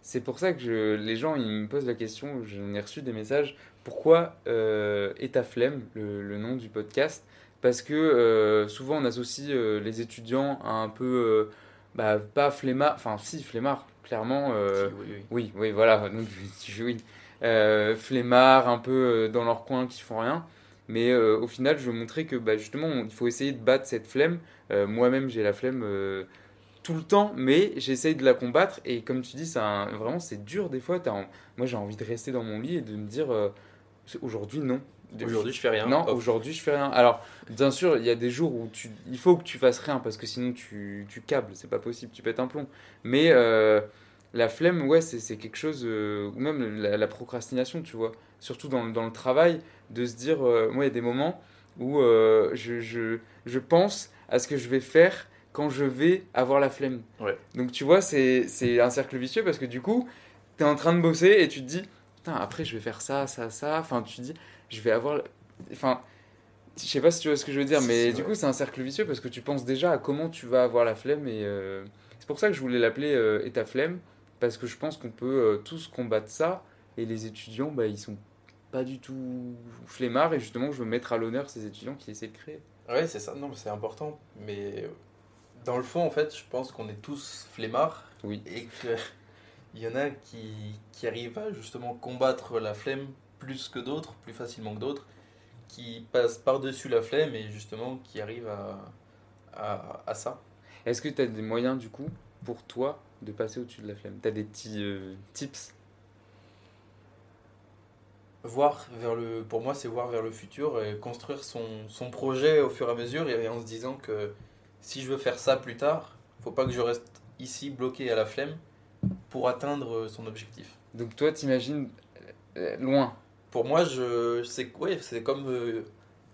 C'est pour ça que je- les gens ils me posent la question, j'en ai reçu des messages, pourquoi euh, est ta flemme, le, le nom du podcast Parce que euh, souvent on associe euh, les étudiants à un peu, euh, bah, pas flemmard, enfin si flemmard, clairement. euh, Si, oui, oui. oui, oui, voilà, donc oui. Euh, flemmards, un peu dans leur coin qui font rien. Mais euh, au final, je veux montrer que bah, justement, il faut essayer de battre cette flemme. Moi-même, j'ai la flemme tout le temps, mais j'essaye de la combattre. Et comme tu dis, ça, vraiment, c'est dur des fois. Moi, j'ai envie de rester dans mon lit et de me dire aujourd'hui, non. Aujourd'hui, je fais rien. Non, aujourd'hui, je fais rien. Alors, bien sûr, il y a des jours où tu, il faut que tu fasses rien parce que sinon tu, tu câbles, c'est pas possible, tu pètes un plomb. Mais euh, la flemme, ouais, c'est quelque chose, euh, ou même la, la procrastination, tu vois, surtout dans, le- dans le travail, de se dire, euh, moi, il y a des moments où euh, je, je, je pense à ce que je vais faire quand je vais avoir la flemme. Ouais. Donc tu vois, c'est c'est un cercle vicieux parce que du coup, tu es en train de bosser et tu te dis, putain, après je vais faire ça, ça, ça. Enfin, tu te dis, je vais avoir. Enfin, je sais pas si tu vois ce que je veux dire, mais du coup, c'est un cercle vicieux parce que tu penses déjà à comment tu vas avoir la flemme et euh, c'est pour ça que je voulais l'appeler euh, Et ta flemme parce que je pense qu'on peut euh, tous combattre ça et les étudiants, bah, ils sont pas du tout flemmards et justement, je veux mettre à l'honneur ces étudiants qui essaient de créer. Ouais, c'est ça. Non, mais c'est important. Mais dans le fond, en fait, je pense qu'on est tous flemmards. Oui. Et qu'il y en a qui, qui arrivent à justement combattre la flemme plus que d'autres, plus facilement que d'autres, qui passent par-dessus la flemme et justement qui arrivent à, à, à ça. Est-ce que tu as des moyens du coup pour toi de passer au-dessus de la flemme? Tu as des petits euh, tips? Voir vers le, pour moi, c'est voir vers le futur et construire son, son projet au fur et à mesure et en se disant que si je veux faire ça plus tard, faut pas que je reste ici bloqué à la flemme pour atteindre son objectif. Donc toi, t'imagines euh, loin. Pour moi, je, c'est ouais, c'est comme euh,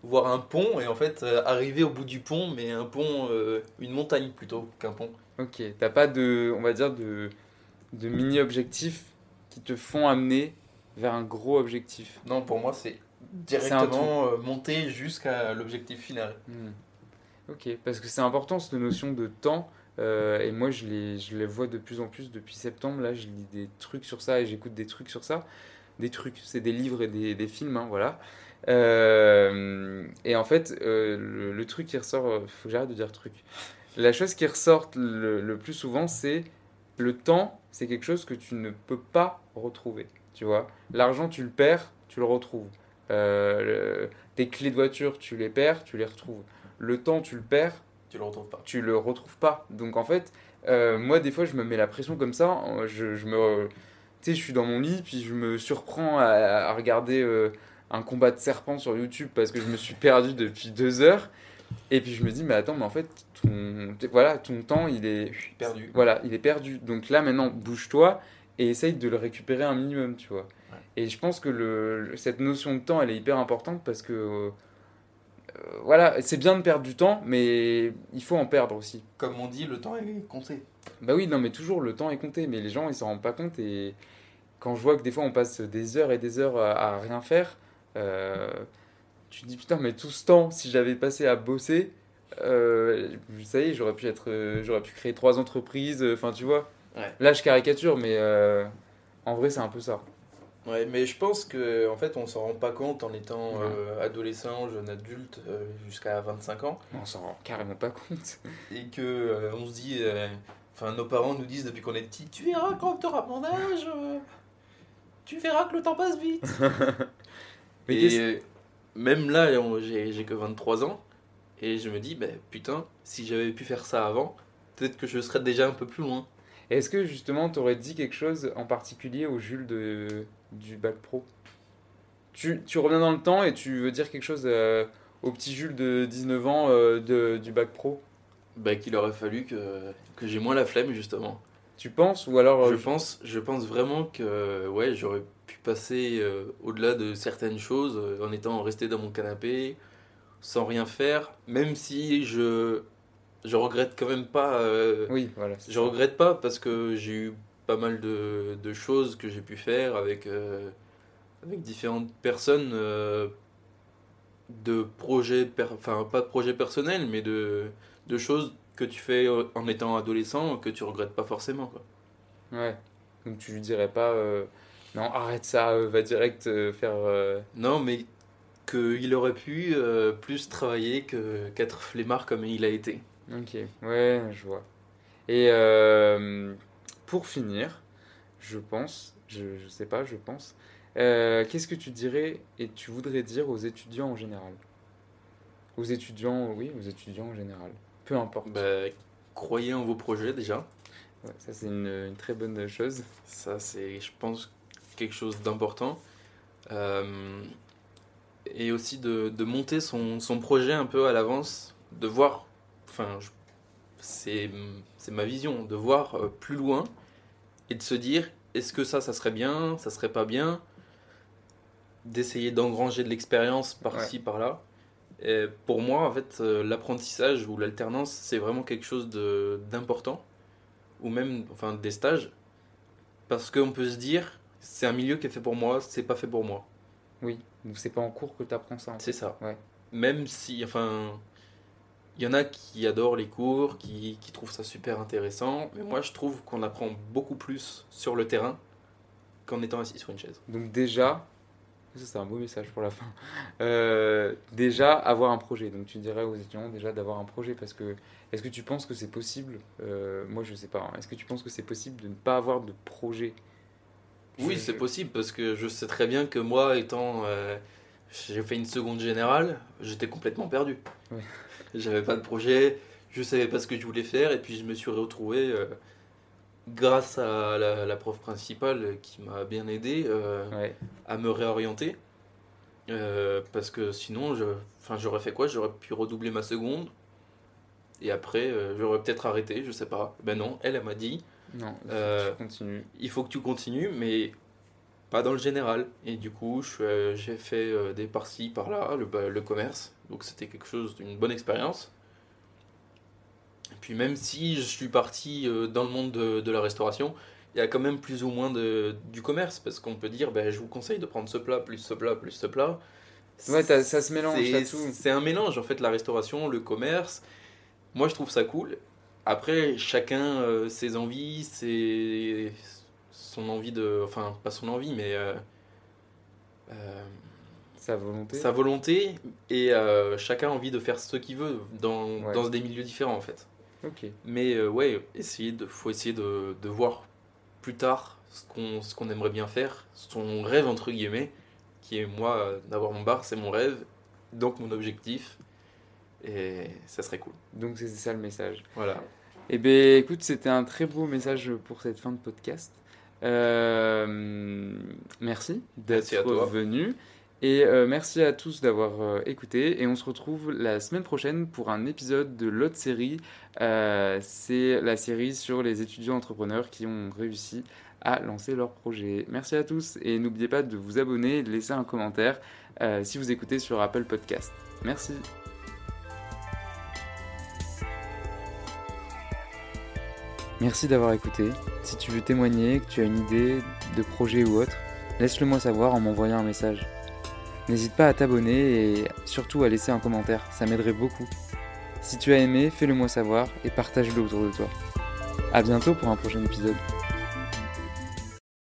voir un pont et en fait euh, arriver au bout du pont, mais un pont, euh, une montagne plutôt qu'un pont. Ok, t'as pas de, on va dire, de, de mini-objectifs qui te font amener vers un gros objectif? Non, pour moi, c'est directement monter jusqu'à l'objectif final. Hmm. Ok, parce que c'est important cette notion de temps. euh, et moi, je les, je les vois de plus en plus depuis septembre. Là, je lis des trucs sur ça et j'écoute des trucs sur ça. Des trucs, c'est des livres et des, des films, hein, voilà. Euh, et en fait, euh, le, le truc qui ressort, euh, faut que j'arrête de dire truc. La chose qui ressort le, le plus souvent, c'est le temps, c'est quelque chose que tu ne peux pas retrouver. Tu vois, l'argent, tu le perds, tu le retrouves. Euh, le- tes clés de voiture, tu les perds, tu les retrouves. Le temps, tu le perds, Tu le retrouves pas. tu le retrouves pas. Donc en fait, moi des fois je me mets la pression comme ça. Je, je me, sais, je suis dans mon lit puis je me surprends à, à regarder euh, un combat de serpents sur YouTube parce que je me suis perdu depuis deux heures. Et puis je me dis mais attends mais en fait ton, voilà ton temps il est Perdu. voilà il est perdu. Donc là maintenant bouge-toi et essaye de le récupérer un minimum tu vois. Ouais. Et je pense que le, cette notion de temps elle est hyper importante parce que euh, voilà c'est bien de perdre du temps mais il faut en perdre aussi. Comme on dit, le temps est compté. Bah oui, non, mais toujours le temps est compté, mais les gens ils s'en rendent pas compte. Et quand je vois que des fois on passe des heures et des heures à, à rien faire, euh, tu te dis putain, mais tout ce temps, si j'avais passé à bosser, euh, ça y est, j'aurais pu être, euh, j'aurais pu créer trois entreprises. euh, Enfin, tu vois. Ouais. Là, je caricature, mais euh, en vrai, c'est un peu ça. Ouais, mais je pense que en fait, on s'en rend pas compte en étant Ouais. euh, adolescent, jeune adulte, euh, jusqu'à 25 ans, On s'en rend carrément pas compte. et que euh, on se dit, enfin, nos parents nous disent depuis qu'on est petit, tu verras quand tu auras mon âge, tu verras que le temps passe vite. Mais et même là, j'ai que 23 ans, et je me dis, bah, putain, si j'avais pu faire ça avant, peut-être que je serais déjà un peu plus loin. Est-ce que justement, tu aurais dit quelque chose en particulier au Jules de, du bac pro tu, tu reviens dans le temps et tu veux dire quelque chose euh, au petit Jules de 19 ans euh, de, du bac pro? Bah, qu'il aurait fallu que, que j'ai moins la flemme, justement. Tu penses Ou alors. euh, Je pense, je pense vraiment que ouais, j'aurais pu passer euh, au-delà de certaines choses euh, en étant resté dans mon canapé, sans rien faire, même si je, je regrette quand même pas. euh, Oui, voilà. je ça. regrette pas parce que j'ai eu pas mal de, de choses que j'ai pu faire avec, euh, avec différentes personnes euh, de projets, enfin pas de projets personnels, mais de, de choses que tu fais euh, en étant adolescent que tu regrettes pas forcément. Quoi. Ouais. Donc tu lui dirais pas. euh, non, arrête ça, va direct faire. Non, mais qu'il aurait pu plus travailler que qu'être flemmard comme il a été. Ok, ouais, je vois. Et pour finir, je pense, je, je sais pas, je pense, euh, qu'est-ce que tu dirais et tu voudrais dire aux étudiants en général? Aux étudiants, oui, aux étudiants en général. Peu importe. Bah, croyez en vos projets déjà. Ouais, ça, c'est une, une très bonne chose. Ça, c'est, je pense, quelque chose d'important. Euh, et aussi de, de monter son, son projet un peu à l'avance, de voir, enfin, c'est ma vision, de voir euh, plus loin et de se dire, est-ce que ça, ça serait bien, ça serait pas bien, d'essayer d'engranger de l'expérience par-ci, par-là, Et pour moi, en fait, euh, l'apprentissage ou l'alternance, c'est vraiment quelque chose d'important, ou même enfin, des stages, parce qu'on peut se dire, c'est un milieu qui est fait pour moi, c'est pas fait pour moi. Oui, donc c'est pas en cours que tu apprends ça. C'est ça. Ouais. Même si, enfin, il y en a qui adorent les cours, qui, qui trouvent ça super intéressant, mais moi je trouve qu'on apprend beaucoup plus sur le terrain qu'en étant assis sur une chaise. Donc déjà, ça c'est un beau message pour la fin. Euh, déjà avoir un projet. Donc tu dirais aux étudiants déjà d'avoir un projet parce que est-ce que tu penses que c'est possible Euh, Moi je sais pas. hein. Est-ce que tu penses que c'est possible de ne pas avoir de projet? Oui, Je- c'est possible parce que je sais très bien que moi, étant. euh, j'ai fait une seconde générale, j'étais complètement perdu. Ouais. J'avais pas de projet, je savais pas ce que je voulais faire, et puis je me suis retrouvé, euh, grâce à la, la prof principale qui m'a bien aidé, euh, Ouais. à me réorienter. Euh, parce que sinon, j'aurais fait quoi? J'aurais pu redoubler ma seconde, et après, j'aurais peut-être arrêté, je sais pas. Ben non, elle, elle m'a dit Non, il faut que tu continues. il faut que tu continues, mais pas dans le général. Et du coup, j'ai fait des par-ci, par-là, le, bah, le commerce. Donc c'était quelque chose d'une bonne expérience. Et puis même si je suis parti euh, dans le monde de, de la restauration, il y a quand même plus ou moins de, du commerce. Parce qu'on peut dire, ben, je vous conseille de prendre ce plat, plus ce plat, plus ce plat. Ouais, ça se mélange, C'est- un mélange, en fait, la restauration, le commerce. Moi, je trouve ça cool. Après, chacun euh, ses envies, ses... son envie de... Enfin, pas son envie, mais... euh, euh, Sa volonté. sa volonté. Et euh, chacun a envie de faire ce qu'il veut dans, Ouais. dans des milieux différents, en fait. Ok. Mais euh, ouais, essayer de, faut essayer de, de voir plus tard ce qu'on ce qu'on aimerait bien faire, son rêve entre guillemets, qui est moi d'avoir mon bar, c'est mon rêve, donc mon objectif, et ça serait cool. Donc c'est ça le message. Voilà. Eh bien, écoute, c'était un très beau message pour cette fin de podcast. Euh, merci d'être toi. venu. Et euh, merci à tous d'avoir euh, écouté. Et on se retrouve la semaine prochaine pour un épisode de l'autre série. Euh, C'est la série sur les étudiants entrepreneurs qui ont réussi à lancer leur projet. Merci à tous et n'oubliez pas de vous abonner et de laisser un commentaire si vous écoutez sur Apple Podcast. Merci. Merci d'avoir écouté. Si tu veux témoigner, que tu as une idée de projet ou autre, laisse-le moi savoir en m'envoyant un message. N'hésite pas à t'abonner et surtout à laisser un commentaire, ça m'aiderait beaucoup. Si tu as aimé, fais-le moi savoir et partage-le autour de toi. A bientôt pour un prochain épisode.